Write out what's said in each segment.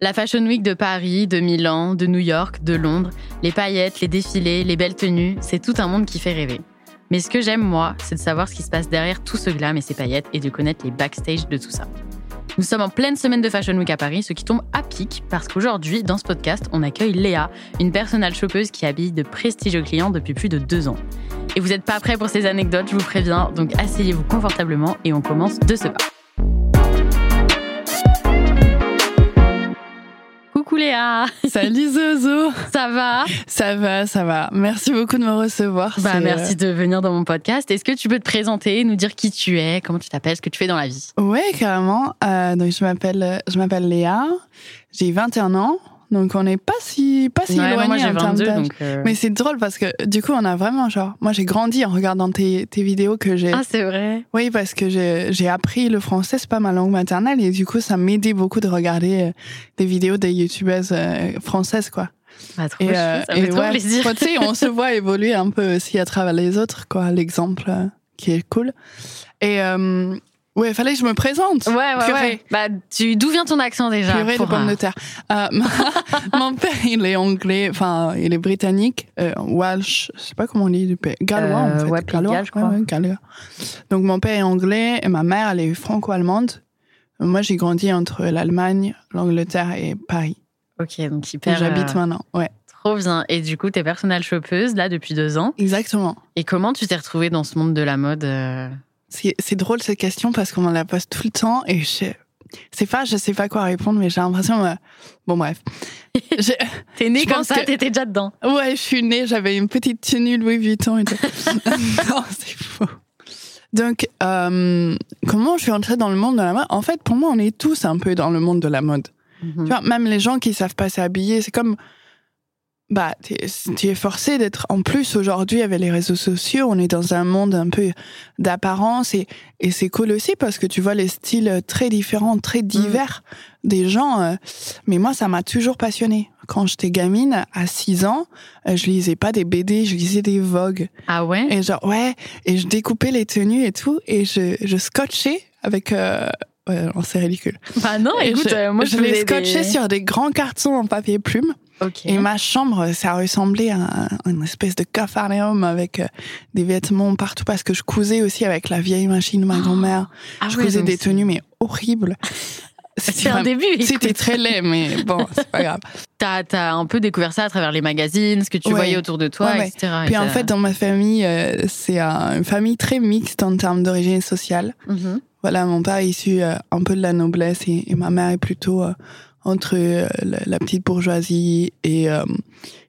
La Fashion Week de Paris, de Milan, de New York, de Londres, les paillettes, les défilés, les belles tenues, c'est tout un monde qui fait rêver. Mais ce que j'aime, moi, c'est de savoir ce qui se passe derrière tout ce glam et ces paillettes et de connaître les backstage de tout ça. Nous sommes en pleine semaine de Fashion Week à Paris, ce qui tombe à pic parce qu'aujourd'hui, dans ce podcast, on accueille Léa, une personnelle shoppeuse qui habille de prestigieux clients depuis plus de deux ans. Et vous n'êtes pas prêts pour ces anecdotes, je vous préviens, donc asseyez-vous confortablement et on commence de ce pas. Léa Salut Zozo Ça va? Ça va, ça va. Merci beaucoup de me recevoir. Bah merci de venir dans mon podcast. Est-ce que tu peux te présenter, nous dire qui tu es, comment tu t'appelles, ce que tu fais dans la vie? Euh, Ouais, carrément. Euh, donc je m'appelle, je m'appelle Léa. J'ai 21 ans. Donc on n'est pas si pas si Ouais, éloigné en termes 22 d'âge. euh, Mais c'est drôle parce que du coup on a vraiment genre moi j'ai grandi en regardant tes, tes vidéos que j'ai Ah c'est vrai. oui parce que j'ai j'ai appris le français c'est pas ma langue maternelle et du coup ça m'aidait beaucoup de regarder euh, des vidéos des youtubeuses euh, françaises quoi Bah, trop et, chou, ça me fait et trop ouais, plaisir. on se voit évoluer un peu aussi à travers les autres, quoi, l'exemple qui est cool. Et euh, ouais, fallait que je me présente. Ouais, ouais, Purée. ouais. Bah, tu, d'où vient ton accent déjà Purée de pommes un- de terre. Euh, mon père, il est anglais, enfin, il est britannique, euh, Welsh, je sais pas comment on dit du pays. Gallois, Euh, en fait. ouais, Pays de Gallois, je crois. ouais, ouais, gallois. Donc, mon père est anglais et ma mère, elle est franco-allemande. Moi, j'ai grandi entre l'Allemagne, l'Angleterre et Paris. Ok, donc hyper. j'habite euh, maintenant. Ouais, Trop bien. Et du coup, t'es personnelle shoppeuse là depuis deux ans. exactement. Et comment tu t'es retrouvée dans ce monde de la mode euh C'est drôle cette question parce qu'on me la pose tout le temps et je c'est pas je sais pas quoi répondre mais j'ai l'impression euh, bon bref T'es née comme ça, que- t'étais déjà dedans. ouais je suis née j'avais une petite tenue Louis Vuitton et tout non c'est faux donc euh, comment je suis entrée dans le monde de la mode? En fait pour moi on est tous un peu dans le monde de la mode Mhm. tu vois, même les gens qui savent pas s'habiller, c'est comme. Bah, tu es forcé d'être. En plus, aujourd'hui, avec les réseaux sociaux, on est dans un monde un peu d'apparence et, et c'est cool aussi parce que tu vois les styles très différents, très divers des gens. euh, Mais moi, ça m'a toujours passionné. Quand j'étais gamine, à 6 ans, euh, je lisais pas des BD, je lisais des Vogue. Ah ouais? Et genre, ouais, et je découpais les tenues et tout, et je, je scotchais avec. Euh, ouais, c'est ridicule. Bah non, Et écoute, je, euh, moi je les scotchais des- sur des grands cartons en papier plume. Et ma chambre, ça ressemblait à un- une espèce de cafarnaum avec euh, des vêtements partout parce que je cousais aussi avec la vieille machine de ma grand-mère. Ah je ouais, cousais des tenues mais horribles. C'est un début. C'était très laid, mais bon, c'est pas grave. T'as as un peu découvert ça à travers les magazines, ce que tu Ouais. voyais autour de toi, Ouais, etc. Et Puis en ça- fait, dans ma famille, euh, c'est un- une famille très mixte en termes d'origine sociale. Mhm. Voilà, mon père est issu euh, un peu de la noblesse et, et ma mère est plutôt euh, entre euh, la, petite bourgeoisie et, euh,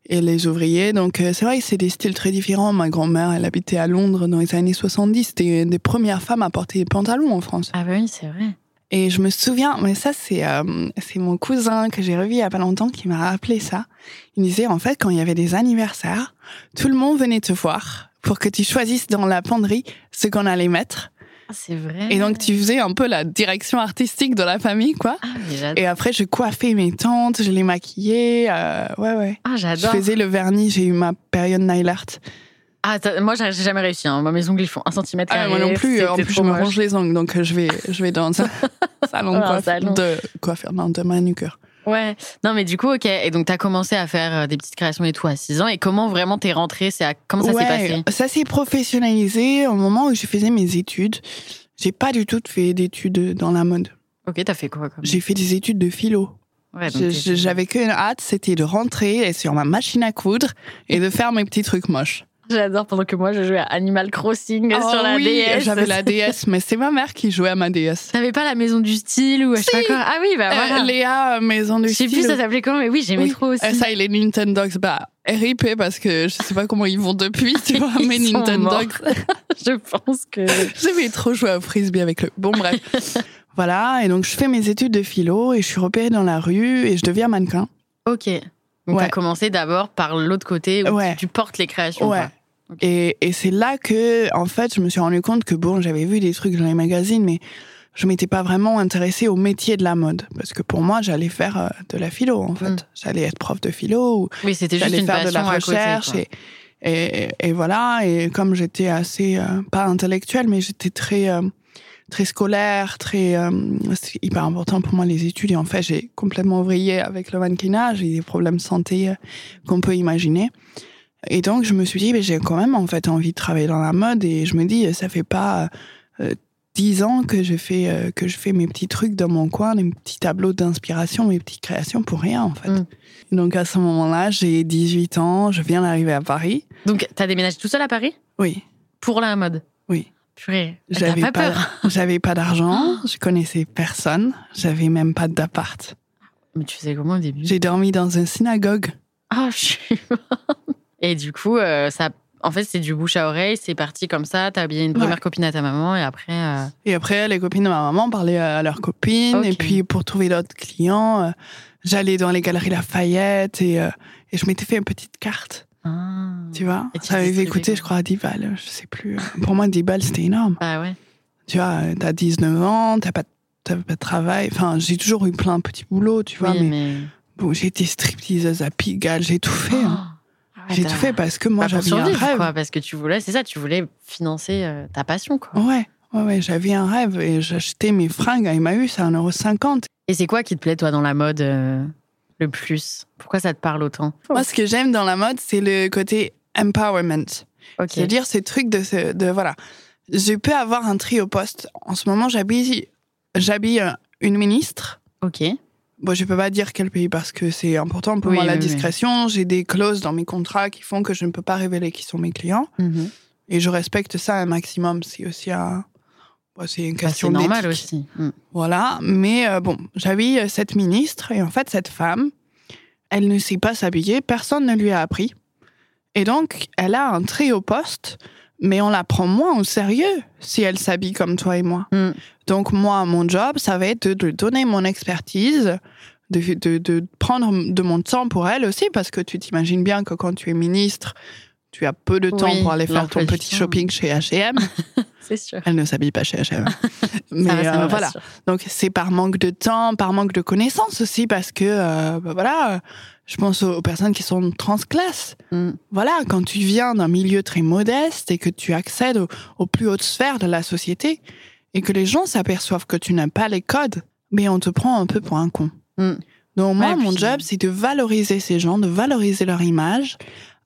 et les ouvriers. Donc c'est vrai que c'est des styles très différents. Ma grand-mère, elle habitait à Londres dans les années 70. C'était une des premières femmes à porter des pantalons en France. Ah bah oui, c'est vrai. Et je me souviens, mais ça c'est euh, c'est mon cousin que j'ai revu il y a pas longtemps qui m'a rappelé ça. Il disait en fait quand il y avait des anniversaires, tout le monde venait te voir pour que tu choisisses dans la penderie ce qu'on allait mettre. Ah, c'est vrai. Et donc tu faisais un peu la direction artistique de la famille, quoi. Ah, mais. Et après je coiffais mes tantes, je les maquillais, euh, ouais ouais. Ah, Je j'adore. faisais le vernis, j'ai eu ma période nail art. Ah, moi, j'ai jamais réussi. Hein. Moi, Mes ongles, ils font un centimètre. Ah, moi non plus, en plus je me ronge les ongles, donc euh, je vais je vais dans un salon de non, de manucure. Ouais. Non, mais du coup, ok. Et donc, t'as commencé à faire euh, des petites créations et tout à 6 ans. Et comment vraiment t'es rentrée? C'est à- Comment ça s'est passé? Ça s'est professionnalisé au moment où je faisais mes études. J'ai pas du tout fait d'études dans la mode. Ok, t'as fait quoi. J'ai fait des études de philo. Ouais, J'avais qu'une hâte, c'était de rentrer sur ma machine à coudre et de faire mes petits trucs moches. J'adore pendant que moi je jouais à Animal Crossing Oh sur la oui, DS. J'avais la DS, mais c'est ma mère qui jouait à ma DS. T'avais pas la maison du style ou je sais pas quoi? Ah oui, bah Euh, voilà. Léa, euh, Maison du Je sais plus Style. ça s'appelait comment, mais oui, j'aimais Oui. trop aussi. Euh, ça, et les Nintendogs, bah, RIP parce que je sais pas comment ils vont depuis, tu vois, mais Nintendogs. je pense que. J'aimais trop jouer au frisbee avec le. Bon, bref. voilà, et donc je fais mes études de philo et je suis repérée dans la rue et je deviens mannequin. Ok. Donc Ouais. t'as commencé d'abord par l'autre côté où Ouais. tu, tu portes les créations. Ouais. quoi. Et, et c'est là que, en fait, je me suis rendu compte que, bon, j'avais vu des trucs dans les magazines, mais je m'étais pas vraiment intéressée au métier de la mode. Parce que pour moi, j'allais faire euh, de la philo, en fait. Mm. J'allais être prof de philo ou Oui, c'était juste une faire de la à côté, recherche. quoi. et, et, et voilà. Et comme j'étais assez, euh, pas intellectuelle, mais j'étais très, euh, très scolaire, très. euh, c'est hyper important pour moi, les études. Et en fait, j'ai complètement vrillé avec le mannequinat. J'ai des problèmes de santé euh, qu'on peut imaginer. Et donc, je me suis dit, j'ai quand même en fait envie de travailler dans la mode. Et je me dis, ça fait pas euh, dix ans que je fais euh, que je fais mes petits trucs dans mon coin, mes petits tableaux d'inspiration, mes petites créations pour rien en fait. Mm. Donc à ce moment-là, j'ai 18 ans, je viens d'arriver à Paris. Donc t'as déménagé tout seul à Paris? Oui, pour la mode? Oui. Purée. J'avais pas pas, peur j'avais pas d'argent, je connaissais personne, j'avais même pas d'appart. Mais tu faisais comment au début? J'ai dormi dans une synagogue. Ah, je suis. Et du coup, euh, ça, en fait, c'est du bouche à oreille, c'est parti comme ça. T'as habillé une première Ouais. copine à ta maman et après. euh, Et après, les copines de ma maman parlaient à leurs copines. Et puis, pour trouver d'autres clients, euh, j'allais dans les galeries Lafayette et, euh, et je m'étais fait une petite carte, Ah. tu vois? Et tu Ça avait coûté, je crois, 10 balles. Je sais plus. Pour moi, 10 balles, c'était énorme. Bah ouais. Tu vois, t'as 19 ans, t'as pas, t'as pas de travail. Enfin, j'ai toujours eu plein de petits boulots, tu vois. oui, mais, mais. bon, j'ai été stripteaseuse à Pigalle, j'ai tout fait. hein. Oh. Ah J'ai tout fait parce que moi, j'avais un rêve. quoi, parce que tu voulais, c'est ça, tu voulais financer euh, ta passion, quoi. Ouais, ouais, ouais, j'avais un rêve et j'achetais mes fringues à Emmaüs à 1,50€. Et c'est quoi qui te plaît, toi, dans la mode euh, le plus? Pourquoi ça te parle autant? Moi, ce que j'aime dans la mode, c'est le côté empowerment. Ok. C'est-à-dire ce truc de, ce- de voilà. Je peux avoir un tri au poste. En ce moment, j'habille, j'habille euh, une ministre. Ok. Bon, je peux pas dire quel pays parce que c'est important pour Oui, moi la discrétion. J'ai des clauses dans mes contrats qui font que je ne peux pas révéler qui sont mes clients. Mhm. Et je respecte ça un maximum. C'est aussi un, bon, c'est une Bah, c'est question normal d'éthique. aussi. Mm. Voilà, mais euh, bon, j'habille euh, cette ministre et en fait cette femme, elle ne sait pas s'habiller, personne ne lui a appris. Et donc, elle a un très haut poste, mais on la prend moins au sérieux si elle s'habille comme toi et moi. Mm. Donc moi, mon job, ça va être de, de donner mon expertise, de, de, de prendre de mon temps pour elle aussi, parce que tu t'imagines bien que quand tu es ministre, tu as peu de temps Oui, pour aller faire ton petit shopping chez H&M. C'est sûr. Elle ne s'habille pas chez H&M. mais Ça va, ça euh, voilà. Donc c'est par manque de temps, par manque de connaissances aussi, parce que euh, bah voilà, je pense aux, aux personnes qui sont transclasses. Mm. Voilà, quand tu viens d'un milieu très modeste et que tu accèdes aux, aux plus hautes sphères de la société et que les gens s'aperçoivent que tu n'as pas les codes, mais on te prend un peu pour un con. Mm. Donc moi, Ouais, mon puis- job, c'est de valoriser ces gens, de valoriser leur image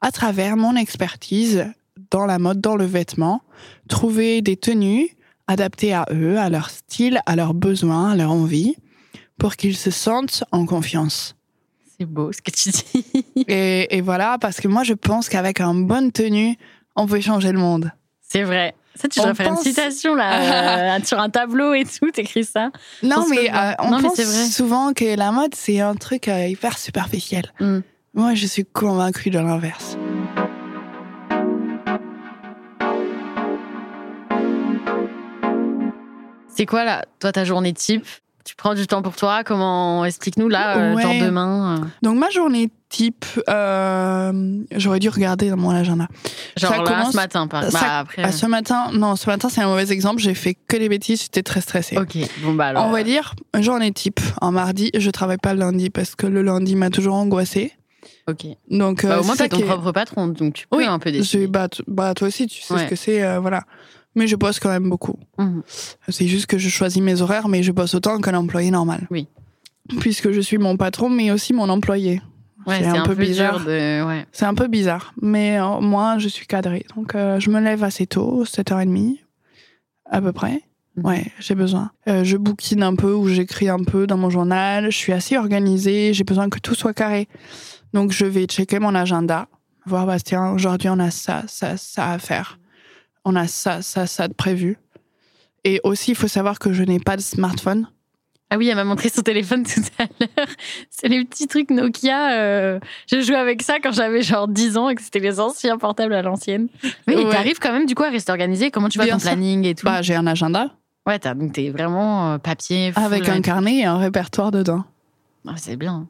à travers mon expertise dans la mode, dans le vêtement, trouver des tenues adaptées à eux, à leur style, à leurs besoins, à leur envie, pour qu'ils se sentent en confiance. C'est beau ce que tu dis. Et, et voilà, parce que moi, je pense qu'avec une bonne tenue, on peut changer le monde. C'est vrai. Ça, tu devrais faire pense- une citation là, euh, sur un tableau et tout, t'écris ça. Non, mais euh, on Non, pense souvent que la mode, c'est un truc euh, hyper superficiel. Mm. Moi, je suis convaincue de l'inverse. C'est quoi là, toi, ta journée type? Tu prends du temps pour toi? Comment Explique-nous là, euh, Ouais. genre demain. euh, Donc, ma journée type, euh, j'aurais dû regarder dans mon agenda. Genre Ça là, commence- ce matin, par bah, après. Ah, ce matin, non, ce matin, c'est un mauvais exemple. J'ai fait que des bêtises, j'étais très stressée. Ok, bon bah alors. On va dire journée type. En mardi, je travaille pas le lundi parce que le lundi m'a toujours angoissée. Ok. Donc, Bah, euh, au moins, ton propre patron, donc tu peux Oui, un peu décider. bah, bah, toi aussi, tu sais Ouais. ce que c'est, euh, voilà. Mais je bosse quand même beaucoup. Mhm. C'est juste que je choisis mes horaires, mais je bosse autant qu'un employé normal. Oui. Puisque je suis mon patron, mais aussi mon employé. Ouais, c'est un, peu, bizarre. de. Ouais. C'est un peu bizarre, mais euh, moi, je suis cadrée. Donc, euh, je me lève assez tôt, 7h30, à peu près. Mhm. Ouais, j'ai besoin. Euh, je bouquine un peu ou j'écris un peu dans mon journal. Je suis assez organisée, j'ai besoin que tout soit carré. Donc, je vais checker mon agenda Voir, bah, tiens, aujourd'hui, on a ça, ça, ça à faire. On a ça, ça, ça de prévu. Et aussi, il faut savoir que je n'ai pas de smartphone. Ah oui, elle m'a montré son téléphone tout à l'heure. C'est les petits trucs Nokia. euh, Je jouais avec ça quand j'avais genre 10 ans et que c'était les anciens portables à l'ancienne. Et Ouais. t'arrives quand même du coup à rester organisé. Comment tu Bien ton planning et tout Bah, j'ai un agenda Ouais, t'as- donc t'es vraiment euh, papier. avec un carnet et un répertoire dedans. Ah, c'est bien.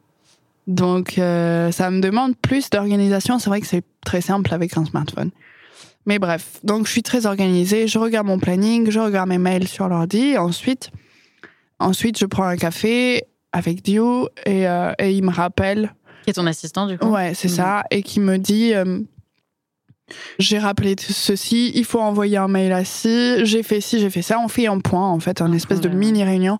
Donc, euh, ça me demande plus d'organisation. C'est vrai que c'est très simple avec un smartphone. Mais bref, donc je suis très organisée. Je regarde mon planning, je regarde mes mails sur l'ordi. Ensuite, ensuite, je prends un café avec Dio et, euh, et il me rappelle. Qui est ton assistant du coup Ouais, c'est Mhm. ça. Et qui me dit euh, J'ai rappelé ceci, il faut envoyer un mail à ci, j'ai fait ci, j'ai fait ça. On fait un point, en fait, un espèce de Ouais. mini-réunion.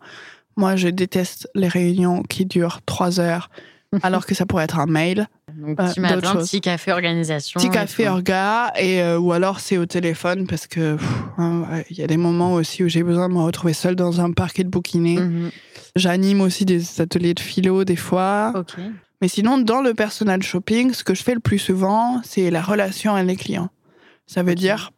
Moi, je déteste les réunions qui durent trois heures, alors que ça pourrait être un mail. Donc, Euh, petit matin, d'autres choses. petit café organisation. Petit et café orga, et, euh, ou alors c'est au téléphone, parce que hein, il y a des moments aussi où j'ai besoin de me retrouver seule dans un parc et de bouquiner. Mhm. J'anime aussi des ateliers de philo, des fois. Ok. Mais sinon, dans le personal shopping, ce que je fais le plus souvent, c'est la relation avec les clients. Ça veut dire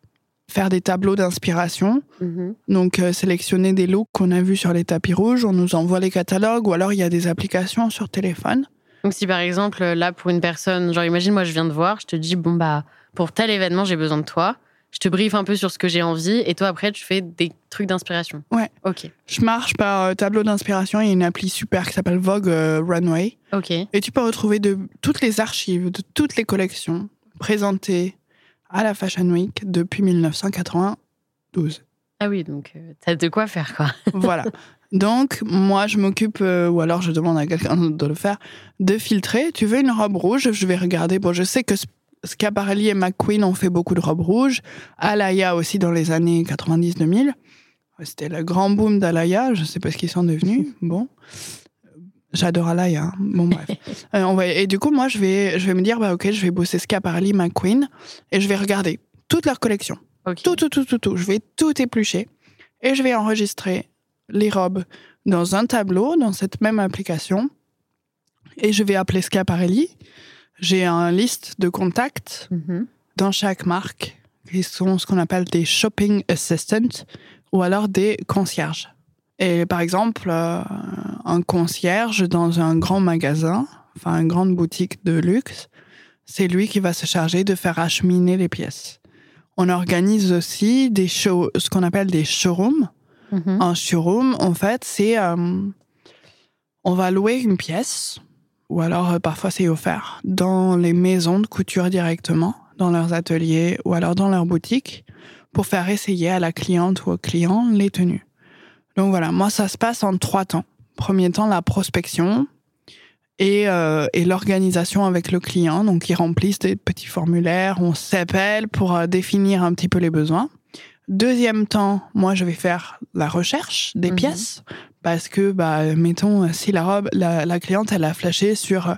faire des tableaux d'inspiration. Mhm. Donc, euh, sélectionner des looks qu'on a vus sur les tapis rouges, on nous envoie les catalogues, ou alors il y a des applications sur téléphone. Donc si par exemple, là, pour une personne, genre imagine, moi je viens de voir, je te dis, bon bah, pour tel événement, j'ai besoin de toi. Je te briefe un peu sur ce que j'ai envie, et toi après, tu fais des trucs d'inspiration. Ouais. Ok. Je marche par euh, tableau d'inspiration. Il y a une appli super qui s'appelle Vogue euh, Runway. Ok. Et tu peux retrouver de toutes les archives de toutes les collections présentées à la Fashion Week depuis 1992. Ah oui, donc euh, t'as de quoi faire, quoi. voilà. Donc, moi, je m'occupe, euh, ou alors je demande à quelqu'un d'autre de le faire, de filtrer. Tu veux une robe rouge? Je vais regarder. Bon, je sais que Schiaparelli et McQueen ont fait beaucoup de robes rouges. Alaya aussi dans les années 90-2000. C'était le grand boom d'Alaya. Je sais pas ce qu'ils sont devenus. Bon. J'adore Alaya. hein. Bon, bref. Euh, on va- Et du coup, moi, je vais, je vais me dire, bah, ok, je vais bosser Schiaparelli, McQueen, et je vais regarder toute leur collection. Tout, tout, tout, tout, tout. Je vais tout éplucher et je vais enregistrer les robes dans un tableau, dans cette même application. Et je vais appeler Schiaparelli. J'ai un liste de contacts Mhm. dans chaque marque qui sont ce qu'on appelle des shopping assistants ou alors des concierges. Et par exemple, euh, un concierge dans un grand magasin, enfin une grande boutique de luxe, c'est lui qui va se charger de faire acheminer les pièces. On organise aussi des show, ce qu'on appelle des showrooms. Un showroom, en fait, c'est euh, on va louer une pièce, ou alors euh, parfois c'est offert, dans les maisons de couture directement, dans leurs ateliers ou alors dans leur boutique, pour faire essayer à la cliente ou au client les tenues. Donc voilà, moi ça se passe en trois temps. Premier temps, la prospection et, euh, l'organisation avec le client. Donc ils remplissent des petits formulaires, on s'appelle pour définir un petit peu les besoins. Deuxième temps, moi, je vais faire la recherche des Mhm. pièces parce que, bah, mettons, si la robe, la, la cliente, elle a flashé sur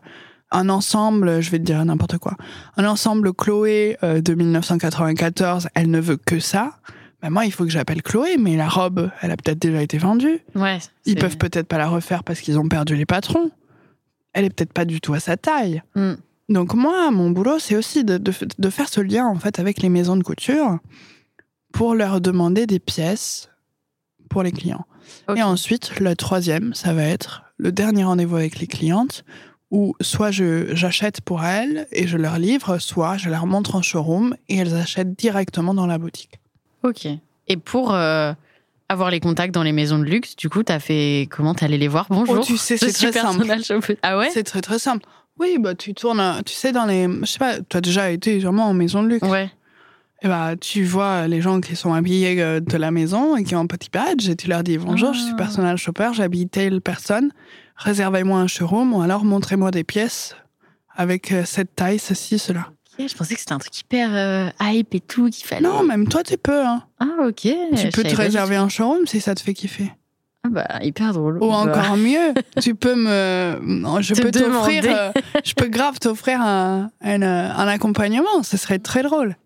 un ensemble, je vais te dire n'importe quoi, un ensemble Chloé euh, de 1994, elle ne veut que ça. Ben moi, il faut que j'appelle Chloé, mais la robe, elle a peut-être déjà été vendue. Ouais. Ils peuvent peut-être pas la refaire parce qu'ils ont perdu les patrons. Elle est peut-être pas du tout à sa taille. Mm. Donc moi, mon boulot, c'est aussi de, de, de faire ce lien en fait avec les maisons de couture pour leur demander des pièces pour les clients. Et ensuite, le troisième, ça va être le dernier rendez-vous avec les clientes où soit je j'achète pour elles et je leur livre, soit je leur montre en showroom et elles achètent directement dans la boutique. Ok. Et pour euh, avoir les contacts dans les maisons de luxe, du coup, t'as fait comment? T'allais les voir? Bonjour. Oh, tu sais, c'est très simple. shopper. Ah ouais? C'est très très simple. Oui, bah tu tournes, euh, tu sais, dans les. Je sais pas, tu as déjà été sûrement en maison de luxe. Ouais. Et bah, tu vois les gens qui sont habillés euh, de la maison et qui ont un petit badge et tu leur dis Bonjour, je suis Ah. personal shopper, j'habille telle personne, réservez-moi un showroom ou alors montrez-moi des pièces avec euh, cette taille, ceci, cela. Je pensais que c'était un truc hyper euh, hype et tout qu'il fallait. Non, même toi, tu peux. Hein. Ah ok. Tu peux te réserver un showroom si ça te fait kiffer. Ah bah hyper drôle. Ou Bah, encore mieux, tu peux me. non, Je Te peux t'offrir. euh, je peux grave t'offrir un, un, euh, un accompagnement. Ce serait très drôle.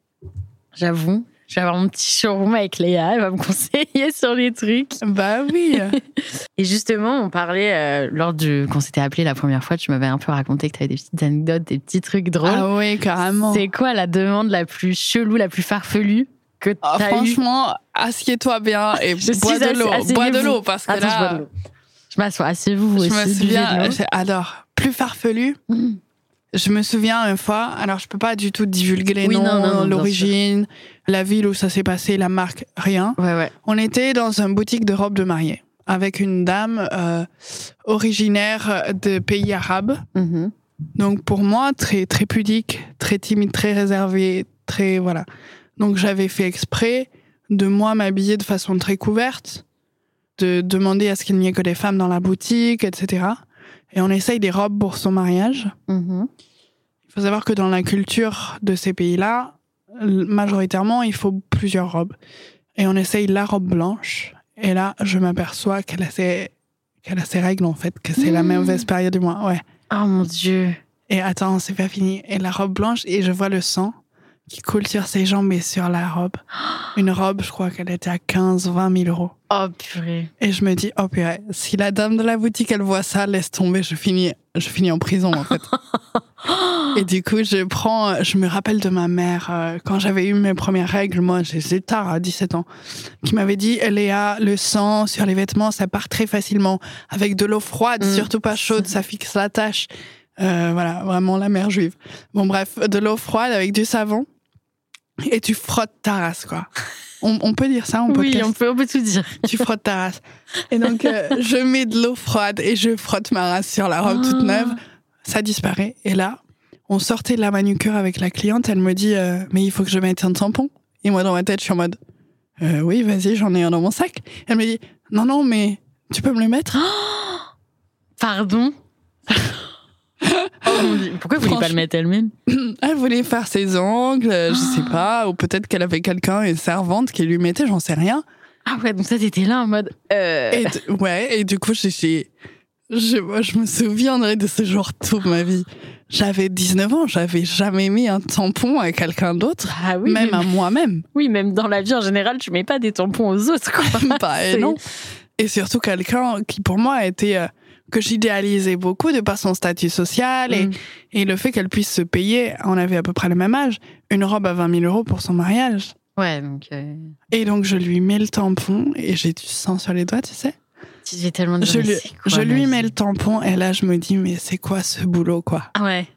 J'avoue. Je vais avoir mon petit showroom avec Léa, elle va me conseiller sur les trucs. Bah oui. Et justement, on parlait euh, lors du quand s'était appelé la première fois, tu m'avais un peu raconté que tu avais des petites anecdotes, des petits trucs drôles. ah oui, carrément. C'est quoi la demande la plus chelou, la plus farfelue que tu Ah, as eu franchement, assieds-toi bien et Je bois de l'eau. Bois de l'eau parce que Attends, je là. Je m'assois, asseyez-vous je aussi. me souviens. l'eau. j'ai- Alors, plus farfelu. Mm. Je me souviens une fois. Alors, je peux pas du tout divulguer les Oui, noms, non, non, non, bien l'origine, la ville où ça s'est passé, la marque, rien. Ouais, ouais. On était dans une boutique de robes de mariée avec une dame euh, originaire de pays arabes. Mhm. Donc pour moi, très très pudique, très timide, très réservé, très voilà. Donc j'avais fait exprès de moi m'habiller de façon très couverte, de demander à ce qu'il n'y ait que des femmes dans la boutique, etc. Et on essaye des robes pour son mariage. Mhm. Il faut savoir que dans la culture de ces pays-là, majoritairement, il faut plusieurs robes. Et on essaye la robe blanche. Et là, je m'aperçois qu'elle a ses qu'elle a ses règles en fait, que c'est la Mmh. mauvaise période du mois. Ouais. Oh mon dieu. Et attends, c'est pas fini. Et la robe blanche, et je vois le sang qui coule sur ses jambes et sur la robe. Une robe, je crois qu'elle était à 15, 20 000 euros. Oh purée. Et je me dis, oh purée, si la dame de la boutique, elle voit ça, laisse tomber, je finis, je finis en prison, en fait. et du coup, je prends, je me rappelle de ma mère, euh, quand j'avais eu mes premières règles, moi, j'étais tard, à 17 ans, qui m'avait dit, Léa, le sang sur les vêtements, ça part très facilement. Avec de l'eau froide, Mm. surtout pas chaude, ça fixe la tache. Euh, voilà, vraiment la mère juive. Bon, bref, de l'eau froide avec du savon. Et tu frottes ta race, quoi. On, on peut dire ça en Oui, podcast on peut, on peut tout dire. tu frottes ta race. Et donc, euh, je mets de l'eau froide et je frotte ma race sur la robe toute Oh. neuve. Ça disparaît. Et là, on sortait de la manucure avec la cliente. Elle me dit, euh, mais il faut que je mette un tampon. Et moi, dans ma tête, je suis en mode, Euh, oui, vas-y, j'en ai un dans mon sac. Elle me dit, non, non, mais tu peux me le mettre Pardon. Oh. Pourquoi vous voulez pas le mettre elle-même? Elle voulait faire ses ongles, euh, je sais Ah. pas. Ou peut-être qu'elle avait quelqu'un, une servante qui lui mettait, j'en sais rien. Ah ouais, donc ça t'étais là en mode. Euh... Et d- ouais, et du coup, j'ai- je, moi, je me souviendrai de ce jour toute ma vie. J'avais 19 ans, j'avais jamais mis un tampon à quelqu'un d'autre, Ah oui, même à moi-même. oui, même dans la vie en général, tu mets pas des tampons aux autres. Quoi. Bah, et non. Et surtout quelqu'un qui, pour moi, était euh, que j'idéalisais beaucoup de par son statut social et, Mm. et le fait qu'elle puisse se payer, on avait à peu près le même âge, une robe à 20 000 euros pour son mariage. Ouais, donc euh, Et donc, je lui mets le tampon et j'ai du sang sur les doigts, tu sais. j'ai tellement de Je lui, quoi, je lui mets le tampon et là, je me dis, mais c'est quoi ce boulot, quoi? Ah ouais.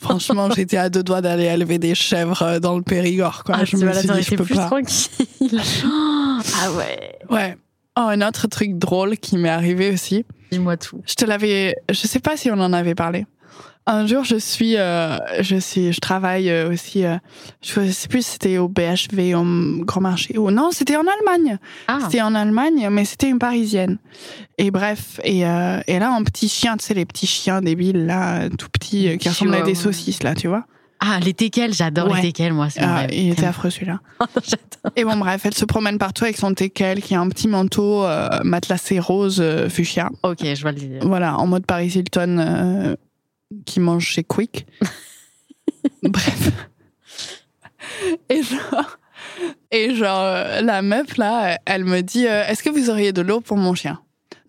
Franchement, j'étais à deux doigts d'aller élever des chèvres euh, dans le Périgord, quoi. Ah, je me suis dit, je peux plus pas. tranquille. Ah ouais. Ouais. Oh, un autre truc drôle qui m'est arrivé aussi. Dis-moi tout. Je te l'avais, je sais pas si on en avait parlé. Un jour, je suis, euh, je suis, je travaille euh, aussi. euh, je sais plus si c'était au BHV, au Grand Marché ou non, c'était en Allemagne. Ah, C'était en Allemagne, mais c'était une Parisienne. Et bref, et, euh, et là, un petit chien, tu sais, les petits chiens débiles là, tout petits, qui ressemblent à des saucisses là, tu vois. Ah les teckels, j'adore Ouais. les teckels, moi. C'est Ah, il était affreux celui-là. J'adore. Et bon, bref, elle se promène partout avec son teckel qui a un petit manteau euh, matelassé rose euh, fuchsia. Ok, je vois le. Voilà, en mode Paris Hilton euh, qui mange chez Quick. Bref. Et genre, et genre la meuf là, elle me dit Est-ce que vous auriez de l'eau pour mon chien?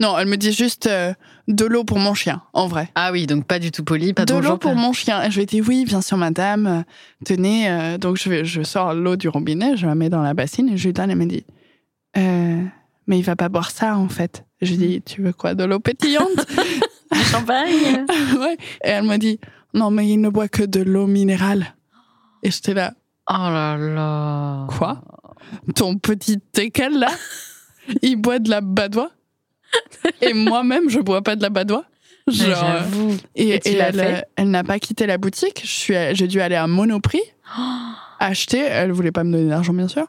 Non, elle me dit juste euh, de l'eau pour mon chien, en vrai. Ah oui, donc pas du tout poli, pas de l'eau pour mon chien. Et je lui ai dit oui, bien sûr, madame. Euh, Tenez. euh, donc je, vais- je sors l'eau du robinet, je la mets dans la bassine et je lui donne. Elle me dit Euh, mais il va pas boire ça en fait. Je lui dis tu veux quoi, de l'eau pétillante? Du champagne. Ouais. Et elle me dit non, mais il ne boit que de l'eau minérale. Et j'étais là Oh là là. quoi? Ton petit teckel là, il boit de la badoie? Et moi-même, je bois pas de la badoie Genre, euh, J'avoue. Et, elle, euh, elle n'a pas quitté la boutique. J'ai dû aller à Monoprix acheter. Elle voulait pas me donner d'argent, bien sûr.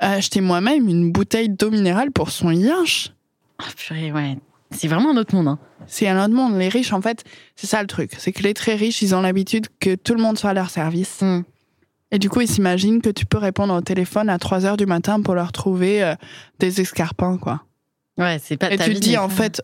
Acheter moi-même une bouteille d'eau minérale pour son yinche. Ah purée, ouais. C'est vraiment un autre monde. Hein. C'est un autre monde. Les riches, en fait, c'est ça le truc. C'est que les très riches, ils ont l'habitude que tout le monde soit à leur service. Hmm. Et du coup, ils s'imaginent que tu peux répondre au téléphone à 3 heures du matin pour leur trouver euh, des escarpins, quoi. Ouais, c'est pas Et ta tu vie te dis, en pas- fait,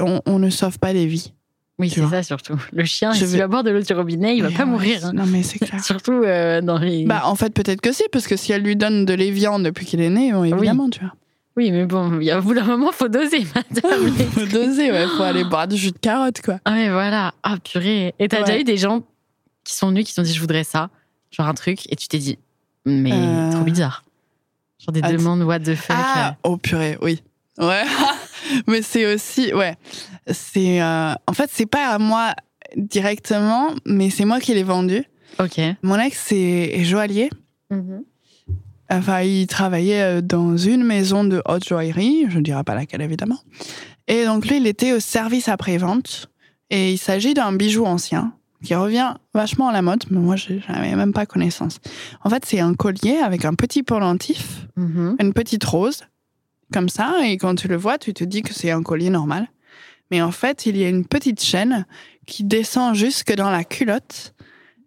on, on ne sauve pas des vies. Oui, c'est ça surtout. Le chien, Je s'il vais- de l'eau du robinet, il va Mais pas ouais, mourir. hein. Non, mais c'est clair. Surtout euh, dans les. Bah, en fait, peut-être que si, parce que si elle lui donne de l'évian depuis qu'il est né, bon, évidemment, tu vois. Oui, mais bon, il y a- au bout d'un moment, faut doser, madame. Faut doser, ouais. Faut aller boire du jus de carotte, quoi. ah, mais voilà. Ah, purée. Et t'as Ouais. déjà eu des gens qui sont venus, qui t'ont dit, je voudrais ça, genre un truc, et tu t'es dit, mais Euh. trop bizarre. Genre des demandes, what the fuck. Ah, oh purée, oui. Ouais. mais c'est aussi, ouais. C'est, euh, en fait, c'est pas à moi directement, mais c'est moi qui l'ai vendu. Ok. Mon ex est, est joaillier. Enfin, il travaillait euh, dans une maison de haute joaillerie, je ne dirai pas laquelle évidemment. Et donc lui, il était au service après-vente. Et il s'agit d'un bijou ancien qui revient vachement à la mode, mais moi, je n'avais même pas connaissance. En fait, c'est un collier avec un petit pendentif, Mhm. une petite rose, comme ça. Et quand tu le vois, tu te dis que c'est un collier normal. Mais en fait, il y a une petite chaîne qui descend jusque dans la culotte.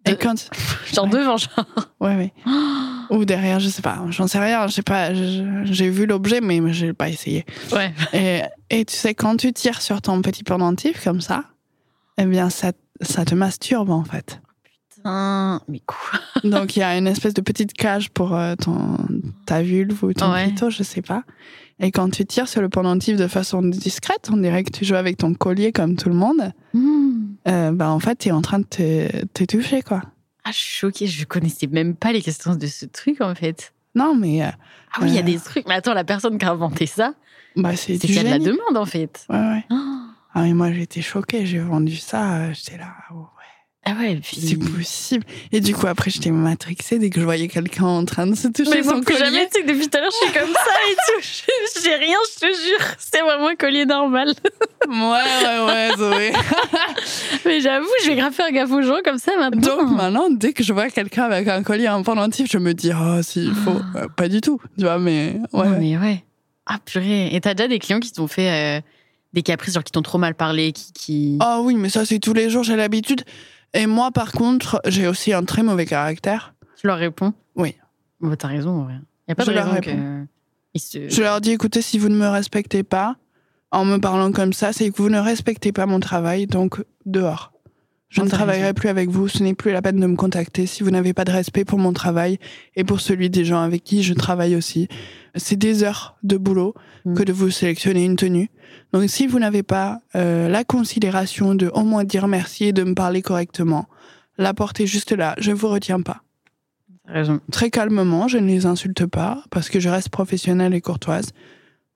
Et quand... Genre Ouais. devant, genre. Ouais, ouais. Ou derrière, je sais pas. J'en sais rien. Je sais pas. J'ai vu l'objet, mais j'ai pas essayé. Ouais. Et, et tu sais, quand tu tires sur ton petit pendentif comme ça, eh bien, ça, ça te masturbe en fait. Putain, mais quoi? Donc il y a une espèce de petite cage pour euh, ton, ta vulve ou ton Ouais. clito, je sais pas. Et quand tu tires sur le pendentif de façon discrète, on dirait que tu joues avec ton collier comme tout le monde. Hmm. Euh, bah en fait, tu es en train de te, te toucher quoi. Ah, je suis choquée, je connaissais même pas l'existence de ce truc en fait. Non, mais euh, Ah oui, il y a Euh. des trucs. Mais attends, la personne qui a inventé ça, bah, c'est c'est du qu'il y a de la demande en fait. Ouais, ouais. Oh. Ah mais moi j'étais choquée, j'ai vendu ça, j'étais là, ah Ah ouais, puis. c'est possible. Et du coup après j'étais matrixée dès que je voyais quelqu'un en train de se toucher Mais son collier. jamais, tu depuis tout à l'heure, je suis comme ça et tout. J'ai rien, je te jure. C'est vraiment un collier normal. Ouais ouais ouais Zoé. Mais j'avoue, je vais grave faire gaffe aux gens comme ça maintenant. Donc maintenant dès que je vois quelqu'un avec un collier en pendentif, je me dis oh s'il faut, Euh, pas du tout, tu vois mais ouais. Non, mais ouais. Ah purée. Et t'as déjà des clients qui t'ont fait euh, des caprices, genre qui t'ont trop mal parlé, qui. qui... Oh oui mais ça c'est tous les jours j'ai l'habitude. Et moi par contre j'ai aussi un très mauvais caractère. Tu leur réponds? Oui. Bah, t'as raison, en vrai. Y a pas Je de leur raison que. ils se- Je leur dis écoutez si vous ne me respectez pas en me parlant comme ça, c'est que vous ne respectez pas mon travail donc dehors. Je Oh, ne travaillerai plus avec vous, ce n'est plus la peine de me contacter si vous n'avez pas de respect pour mon travail et pour celui des gens avec qui je travaille aussi. C'est des heures de boulot Mm. que de vous sélectionner une tenue. Donc si vous n'avez pas euh, la considération de au moins dire merci et de me parler correctement, la portez juste là, je vous retiens pas. Raison. Très calmement, je ne les insulte pas parce que je reste professionnelle et courtoise.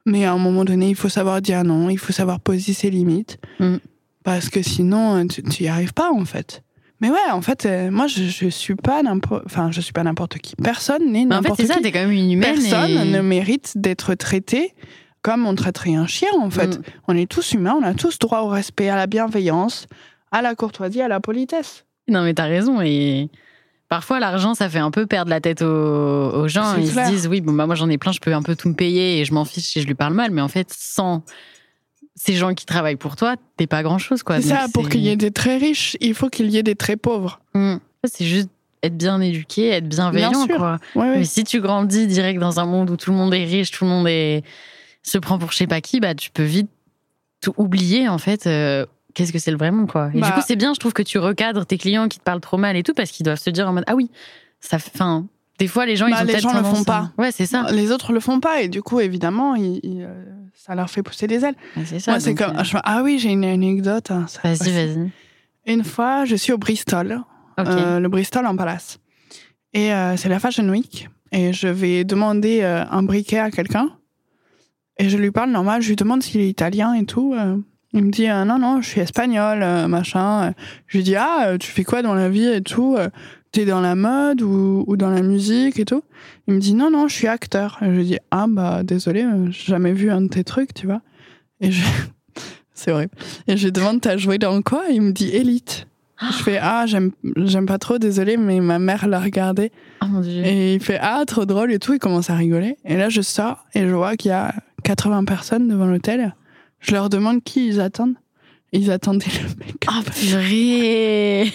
Mais à un moment donné, il faut savoir dire non, il faut savoir poser ses limites. Mm. Parce que sinon, euh, tu tu y arrives pas, en fait. Mais ouais, en fait, euh, moi, je, je suis pas n'importe... Enfin, je suis pas n'importe qui. Personne n'est Mais en fait, n'importe c'est ça, qui. t'es quand même une humaine. Personne et- ne mérite d'être traité comme on traiterait un chien, en fait. Mm. On est tous humains, on a tous droit au respect, à la bienveillance, à la courtoisie, à la politesse. Non, mais t'as raison. Et parfois, l'argent, ça fait un peu perdre la tête aux, aux gens. Ils clair. se disent, oui, bon, bah, moi, j'en ai plein, je peux un peu tout me payer et je m'en fiche si je lui parle mal. Mais en fait, sans ces gens qui travaillent pour toi, t'es pas grand chose, quoi. C'est ça, pour qu'il y ait des très riches, il faut qu'il y ait des très pauvres. Mm. C'est juste être bien éduqué, être bienveillant, Bien sûr. quoi. Ouais, ouais. Mais si tu grandis direct dans un monde où tout le monde est riche, tout le monde est... se prend pour je sais pas qui, bah, tu peux vite tout oublier, en fait. euh, Qu'est-ce que c'est le vrai monde, quoi. Et Bah- du coup, c'est bien, je trouve que tu recadres tes clients qui te parlent trop mal et tout, parce qu'ils doivent se dire en mode, ah oui, ça fait. Des fois, les gens, Bah, ils ont les gens le font pas. Ouais, c'est ça. Les autres le font pas et du coup, évidemment, ils- ils, euh, ça leur fait pousser des ailes. Ouais, c'est ça. Moi, c'est comme euh, ah oui, j'ai une anecdote. hein, Vas-y, vas-y. Une fois, je suis au Bristol, euh, le Bristol en palace, et euh, c'est la Fashion Week et je vais demander euh, un briquet à quelqu'un et je lui parle normal, je lui demande s'il est italien et tout. euh, il me dit euh, non non, je suis espagnol, euh, machin. Je lui dis ah, tu fais quoi dans la vie et tout T'es dans la mode ou, ou dans la musique et tout? Il me dit non non, je suis acteur. Et je lui dis ah bah désolé, j'ai jamais vu un de tes trucs, tu vois. Et je c'est horrible. Et je lui demande t'as joué dans quoi? Il me dit élite. Je fais ah j'aime j'aime pas trop désolé mais ma mère l'a regardé Oh mon dieu. et il fait ah trop drôle et tout il commence à rigoler et là je sors et je vois qu'il y a 80 personnes devant l'hôtel je leur demande qui ils attendent ils attendaient le mec Ah, purée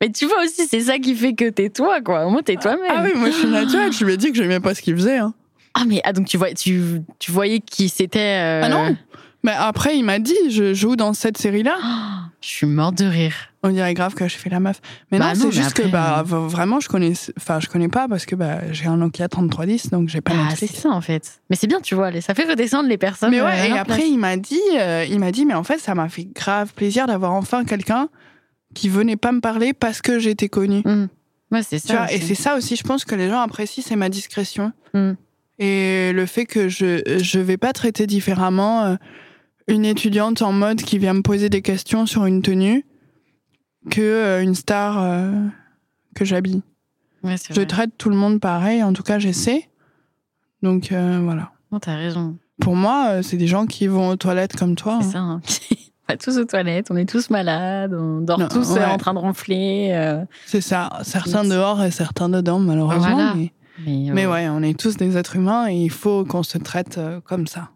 Mais tu vois aussi, c'est ça qui fait que t'es toi, quoi. Au moins, t'es toi-même. ah oui moi je suis naturelle je lui ai dit que j'aimais pas ce qu'il faisait hein. Ah, mais ah, donc tu, vois, tu, tu voyais qui c'était. euh, ah non mais après il m'a dit je joue dans cette série là Je suis morte de rire. On dirait grave que je fais la meuf. Mais Bah non, non, c'est juste que bah, euh, vraiment, je connais, enfin, je connais pas parce que bah, j'ai un Nokia 3310, donc j'ai pas Ah, c'est ça en fait. Mais c'est bien, tu vois, ça fait redescendre les personnes. Mais euh, ouais, et après, place. il m'a dit, euh, il m'a dit, mais en fait, ça m'a fait grave plaisir d'avoir enfin quelqu'un qui venait pas me parler parce que j'étais connue. Mm. Ouais, c'est Tu ça. vois, et c'est ça aussi, je pense que les gens apprécient, c'est ma discrétion. Mm. Et le fait que je je vais pas traiter différemment euh, une étudiante en mode qui vient me poser des questions sur une tenue que euh, une star euh, que j'habille. Ouais, Je vrai. traite tout le monde pareil, en tout cas j'essaie. Donc euh, voilà. Non, t'as raison. Pour moi, c'est des gens qui vont aux toilettes comme toi. C'est hein. ça. hein. On va tous aux toilettes, on est tous malades, on dort Non, tous ouais. en train de ronfler. C'est ça. Certains dehors et certains dedans, malheureusement. Voilà. Mais, mais, mais euh, ouais, on est tous des êtres humains et il faut qu'on se traite euh, comme ça.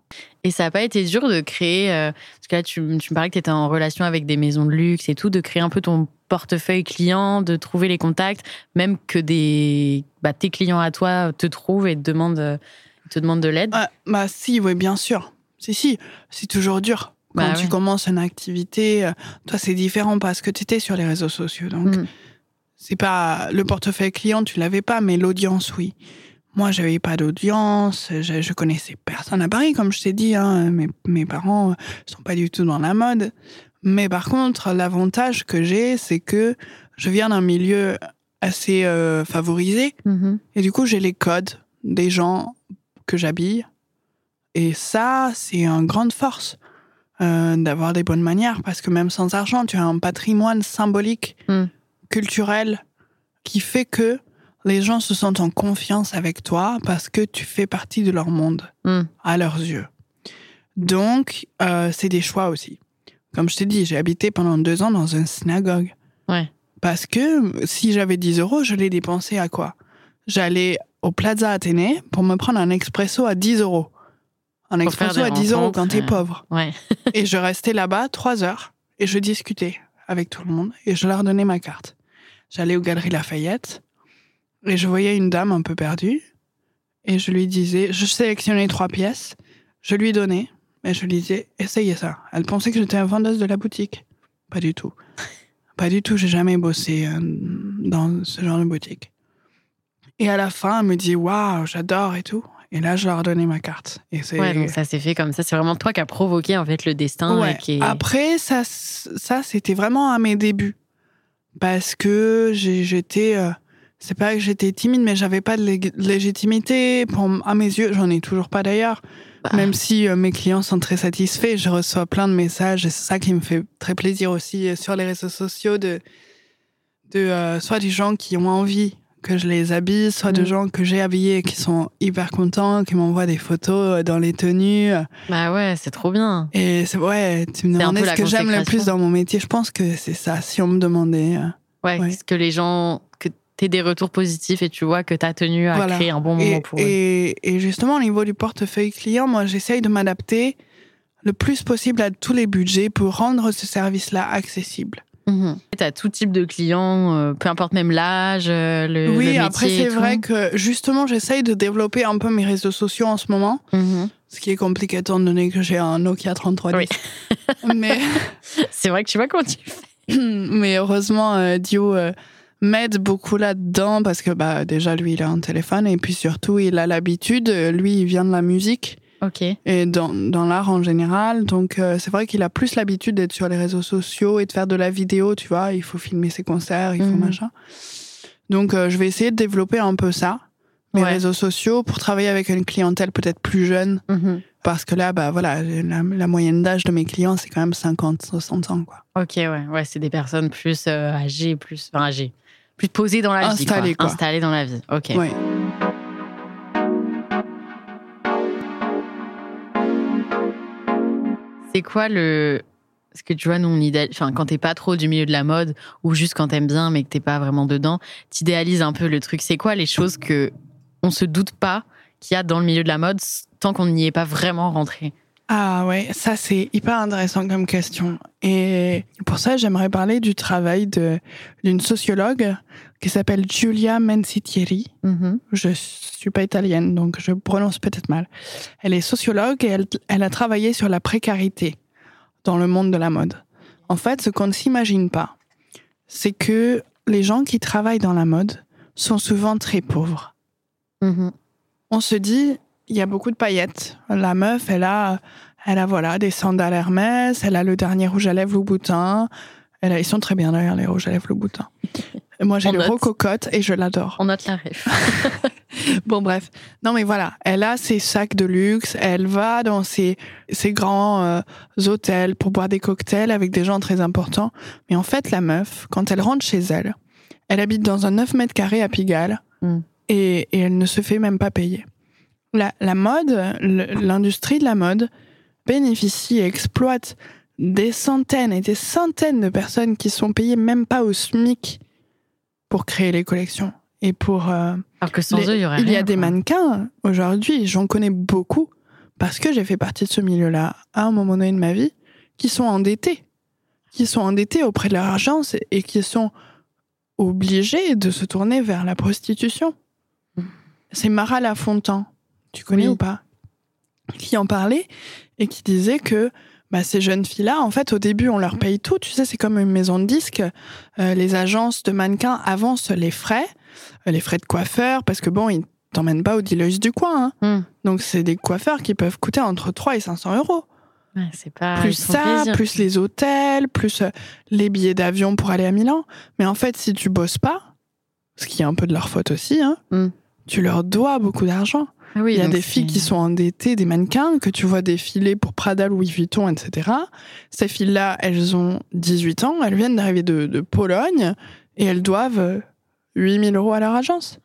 Et ça n'a pas été dur de créer, euh, parce que là, tu, tu me parlais que tu étais en relation avec des maisons de luxe et tout, de créer un peu ton portefeuille client, de trouver les contacts, même que des, bah, tes clients à toi te trouvent et te demandent, euh, te demandent de l'aide. Ah, bah si, oui, bien sûr. Si, si, c'est toujours dur. Quand Bah tu ouais. commences une activité, euh, toi c'est différent parce que tu étais sur les réseaux sociaux. Donc Mm. C'est pas le portefeuille client, tu l'avais pas, mais l'audience, oui. Moi, j'avais pas d'audience, je, je connaissais personne à Paris, comme je t'ai dit. Hein, mes, mes parents euh, sont pas du tout dans la mode. Mais par contre, l'avantage que j'ai, c'est que je viens d'un milieu assez euh, favorisé. Mhm. Et du coup, j'ai les codes des gens que j'habille. Et ça, c'est une grande force euh, d'avoir des bonnes manières, parce que même sans argent, tu as un patrimoine symbolique, Mm. Culturel, qui fait que les gens se sentent en confiance avec toi parce que tu fais partie de leur monde, Mm. à leurs yeux. Donc, euh, c'est des choix aussi. Comme je t'ai dit, j'ai habité pendant deux ans dans une synagogue. Ouais. Parce que si j'avais 10 euros, je les dépensais à quoi? J'allais au Plaza Athénée pour me prendre un expresso à 10 euros. Un Pour expresso à 10 euros quand t'es pauvre. Ouais. Et je restais là-bas trois heures et je discutais avec tout le monde et je leur donnais ma carte. J'allais aux Galeries Lafayette et je voyais une dame un peu perdue et je lui disais, je sélectionnais trois pièces, je lui donnais et je lui disais, essayez ça. Elle pensait que j'étais un vendeuse de la boutique. Pas du tout. Pas du tout, j'ai jamais bossé euh, dans ce genre de boutique. Et à la fin, elle me dit, waouh, j'adore et tout. Et là, je leur donnais ma carte. Et c'est Ouais, donc ça s'est fait comme ça. C'est vraiment toi qui as provoqué en fait le destin. Ouais. Et qui est- Après, ça, ça c'était vraiment à mes débuts. Parce que j'étais. euh, c'est pas que j'étais timide, mais j'avais pas de lég- légitimité. Pour, à mes yeux, j'en ai toujours pas d'ailleurs. Bah. Même si euh, mes clients sont très satisfaits, je reçois plein de messages et c'est ça qui me fait très plaisir aussi euh, sur les réseaux sociaux de, de euh, soit des gens qui ont envie que je les habille, soit de Mm. gens que j'ai habillés qui sont hyper contents, qui m'envoient des photos euh, dans les tenues. Bah ouais, c'est trop bien. Et c'est ouais, tu me demandais ce que j'aime le plus dans mon métier. Je pense que c'est ça. Si on me demandait, euh, Ouais, Ouais. que les gens, que t'aies des retours positifs et tu vois que t'as tenu à Voilà. créer un bon moment et, pour eux. et justement au niveau du portefeuille client, moi j'essaye de m'adapter le plus possible à tous les budgets pour rendre ce service-là accessible. Mhm. T'as tout type de clients, euh, peu importe même l'âge, euh, le, le oui, après c'est vrai que justement j'essaye de développer un peu mes réseaux sociaux en ce moment, Mhm. ce qui est compliqué étant donné que j'ai un Nokia 3310. mais C'est vrai que tu vois comment tu fais. mais heureusement, euh, Dio euh, m'aide beaucoup là-dedans parce que bah, déjà, lui, il a un téléphone et puis surtout, il a l'habitude. Lui, il vient de la musique Et dans, dans l'art en général. Donc, euh, c'est vrai qu'il a plus l'habitude d'être sur les réseaux sociaux et de faire de la vidéo, tu vois. Il faut filmer ses concerts, il faut Mhm. machin. Donc, euh, je vais essayer de développer un peu ça, Ouais. réseaux sociaux, pour travailler avec une clientèle peut-être plus jeune. Mhm. Parce que là, bah voilà, la, la moyenne d'âge de mes clients, c'est quand même 50, 60 ans, quoi. Ok, ouais, ouais, c'est des personnes plus euh, âgées, plus, enfin âgées, plus posées dans la Installées, vie, quoi. installées dans la vie. Ok. Ouais. C'est quoi le ce que tu vois, nous, idéal... enfin, quand t'es pas trop du milieu de la mode ou juste quand t'aimes bien mais que t'es pas vraiment dedans, t'idéalises un peu le truc. C'est quoi les choses que on se doute pas qu'il y a dans le milieu de la mode tant qu'on n'y est pas vraiment rentré? Ah ouais, ça c'est hyper intéressant comme question. Et pour ça, j'aimerais parler du travail d'une sociologue qui s'appelle Giulia Mencitieri. Mhm. Je suis pas italienne, donc je prononce peut-être mal. Elle est sociologue et elle, elle a travaillé sur la précarité dans le monde de la mode. En fait, ce qu'on ne s'imagine pas, c'est que les gens qui travaillent dans la mode sont souvent très pauvres. Mhm. On se dit, il y a beaucoup de paillettes. La meuf, elle a, elle a voilà, des sandales Hermès, elle a le dernier rouge à lèvres Louboutin. Elle a, ils sont très bien d'ailleurs, les rouges à lèvres Louboutin. Moi, j'ai le note. rococotte et je l'adore. On note la ref. Bon, bref. Non, mais voilà. Elle a ses sacs de luxe. Elle va dans ses, ses grands euh, hôtels pour boire des cocktails avec des gens très importants. Mais en fait, la meuf, quand elle rentre chez elle, elle habite dans un 9 mètres carrés à Pigalle Mm. et, et elle ne se fait même pas payer. La, la mode, l'industrie de la mode bénéficie et exploite des centaines et des centaines de personnes qui sont payées même pas au SMIC pour créer les collections et pour euh, Alors que sans les- eux, il y aurait il y a des mannequins aujourd'hui, j'en connais beaucoup parce que j'ai fait partie de ce milieu-là à un moment donné de ma vie, qui sont endettés, qui sont endettés auprès de leur agence et qui sont obligés de se tourner vers la prostitution. C'est Mara Lafontaine, tu connais Oui. ou pas? Qui en parlait et qui disait que bah, ces jeunes filles-là, en fait, au début, on leur paye tout. Tu sais, c'est comme une maison de disques. Euh, les agences de mannequins avancent les frais, euh, les frais de coiffeur, parce que bon, ils t'emmènent pas au dealers du coin. hein. Hmm. Donc, c'est des coiffeurs qui peuvent coûter entre 3 et 500 euros. Ouais, c'est pas. plus ça, plaisir. plus les hôtels, plus euh, les billets d'avion pour aller à Milan. Mais en fait, si tu bosses pas, ce qui est un peu de leur faute aussi, hein, Hmm. tu leur dois beaucoup d'argent. Ah oui, Il y a des filles qui sont endettées, des mannequins, que tu vois défiler pour Prada, Louis Vuitton, etc. Ces filles-là, elles ont 18 ans, elles viennent d'arriver de, de Pologne et elles doivent euh, 8000 euros à leur agence.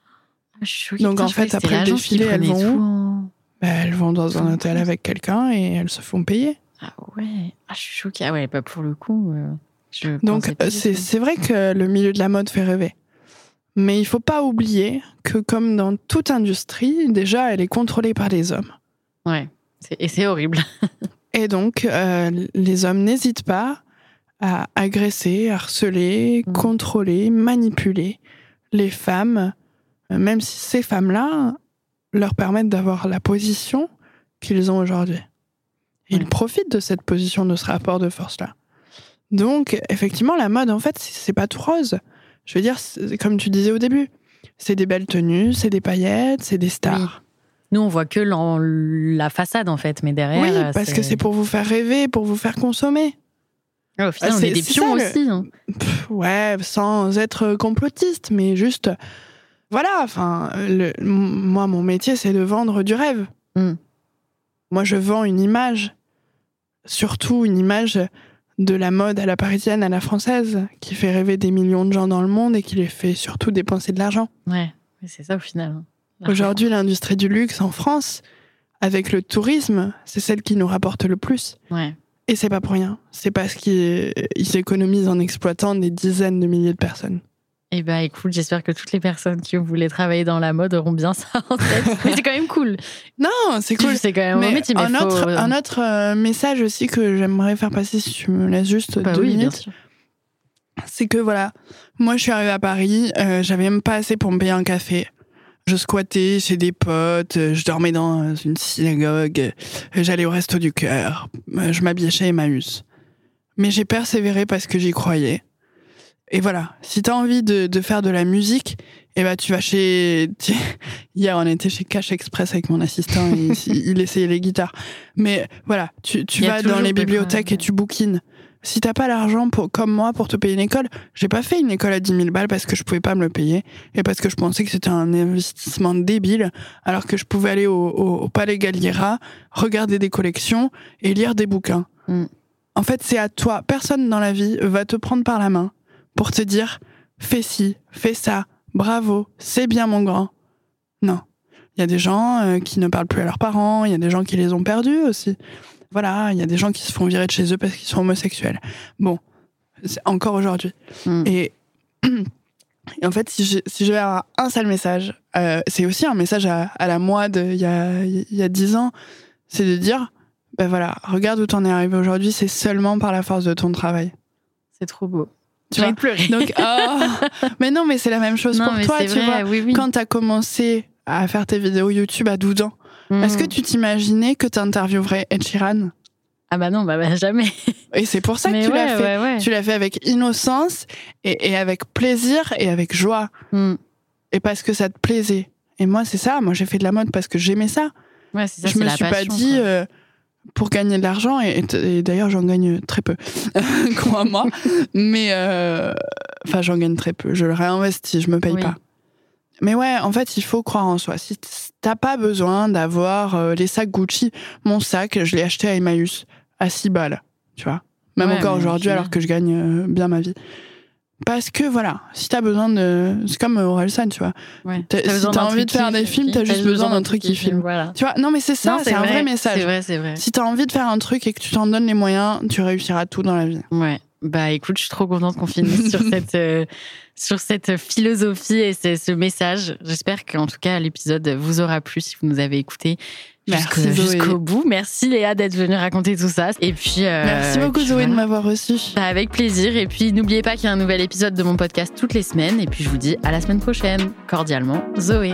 Ah. Donc, en fait, après le défilé, elles vont en- Ben, elles vont dans un hôtel avec quelqu'un et elles se font payer. Ah ouais. Ah, je suis choquée. Ah ouais, pas pour le coup. euh, je Donc, euh, c'est vrai que le milieu de la mode fait rêver. Mais il faut pas oublier que, comme dans toute industrie, déjà, elle est contrôlée par des hommes. Ouais. Et c'est horrible. Et donc, euh, les hommes n'hésitent pas à agresser, harceler, Mm. contrôler, manipuler les femmes, euh, même si ces femmes-là leur permettent d'avoir la position qu'ils ont aujourd'hui. Ils Ouais. profitent de cette position, de ce rapport de force-là. Donc, effectivement, la mode, en fait, c'est c'est pas tout rose. Je veux dire, comme tu disais au début, c'est des belles tenues, c'est des paillettes, c'est des stars. Nous, on voit que la façade, en fait, mais derrière. Oui, euh, parce que c'est pour vous faire rêver, pour vous faire consommer. Ah, au final, Ah, on c'est- est des pions ça, aussi. hein. Pff, ouais, sans être complotiste, mais juste, voilà. Enfin, moi, mon métier, c'est de vendre du rêve. Mm. Moi, je vends une image, surtout une image de la mode à la parisienne, à la française, qui fait rêver des millions de gens dans le monde et qui les fait surtout dépenser de l'argent. Ouais, c'est ça au final. hein. Aujourd'hui, l'industrie du luxe en France, avec le tourisme, c'est celle qui nous rapporte le plus. Ouais. Et c'est pas pour rien. C'est parce qu'ils ils économisent en exploitant des dizaines de milliers de personnes. Eh ben, écoute, j'espère que toutes les personnes qui voulaient travailler dans la mode auront bien ça en tête. mais c'est quand même cool. Non, c'est cool. C'est quand même un métier, mais un, faut- autre, un autre euh, message aussi que j'aimerais faire passer, si tu me laisses juste Bah deux oui, bien minutes, c'est que voilà, moi je suis arrivée à Paris, euh, j'avais même pas assez pour me payer un café. Je squattais chez des potes, euh, je dormais dans une synagogue, euh, j'allais au resto du cœur, euh, je m'habillais chez Emmaüs. Mais j'ai persévéré parce que j'y croyais. Et voilà, si t'as envie de, de faire de la musique, eh ben tu vas chez. Hier, on était chez Cash Express avec mon assistant, et il, il essayait les guitares. Mais voilà, tu, tu vas dans les bibliothèques et tu bouquines. Si t'as pas l'argent pour, comme moi pour te payer une école, j'ai pas fait une école à 10 000 balles parce que je pouvais pas me le payer et parce que je pensais que c'était un investissement débile, alors que je pouvais aller au, au- au Palais Galliera, regarder des collections et lire des bouquins. Mm. En fait, c'est à toi. Personne dans la vie va te prendre par la main pour te dire fais ci, fais ça, bravo, c'est bien mon grand. Non. Il y a des gens euh, qui ne parlent plus à leurs parents, il y a des gens qui les ont perdus aussi. Voilà, il y a des gens qui se font virer de chez eux parce qu'ils sont homosexuels. Bon, c'est encore aujourd'hui. Mm. Et, et en fait, si je, si je vais avoir un seul message, euh, c'est aussi un message à, à la moi d'il y a, il y a 10 ans, c'est de dire, ben voilà, regarde où t'en es arrivé aujourd'hui, c'est seulement par la force de ton travail. C'est trop beau. Tu pleuré. Donc, oh, mais non, mais c'est la même chose non, pour toi, tu vrai, vois. oui, oui. Quand t'as commencé à faire tes vidéos YouTube à 12 ans, Mm. est-ce que tu t'imaginais que t'interviewerais Ed Sheeran? Ah bah non, bah, bah jamais. Et c'est pour ça que Mais tu ouais, l'as fait. ouais, ouais. Tu l'as fait avec innocence et, et avec plaisir et avec joie. Hmm. Et parce que ça te plaisait. Et moi, c'est ça. Moi, j'ai fait de la mode parce que j'aimais ça. Ouais, c'est ça, je me la suis passion, pas dit euh, pour gagner de l'argent. Et, et- et d'ailleurs, j'en gagne très peu, crois-moi. Mais euh, enfin, j'en gagne très peu. Je le réinvestis. Je me paye Oui. pas. Mais ouais, en fait, il faut croire en soi. Si t'as pas besoin d'avoir euh, les sacs Gucci, mon sac, je l'ai acheté à Emmaüs à 6 balles, tu vois. Même Ouais, encore aujourd'hui, alors que je gagne euh, bien ma vie. Parce que voilà, si t'as besoin de. C'est comme Orelsan, tu vois. Ouais. Si t'as envie de faire des films, t'as juste besoin d'un truc qui filme. Voilà. Tu vois, non, mais c'est ça, c'est un vrai vrai, message. C'est vrai, c'est vrai. Si t'as envie de faire un truc et que tu t'en donnes les moyens, tu réussiras tout dans la vie. Ouais. Bah écoute, je suis trop contente qu'on finisse sur cette euh, sur cette philosophie et ce, ce message. J'espère qu'en tout cas l'épisode vous aura plu si vous nous avez écouté jusqu'au jusqu'au bout. Merci Léa d'être venue raconter tout ça. Et puis euh, Merci beaucoup, puis Zoé, de m'avoir reçu. Bah, avec plaisir. Et puis n'oubliez pas qu'il y a un nouvel épisode de mon podcast toutes les semaines. Et puis je vous dis à la semaine prochaine. Cordialement, Zoé.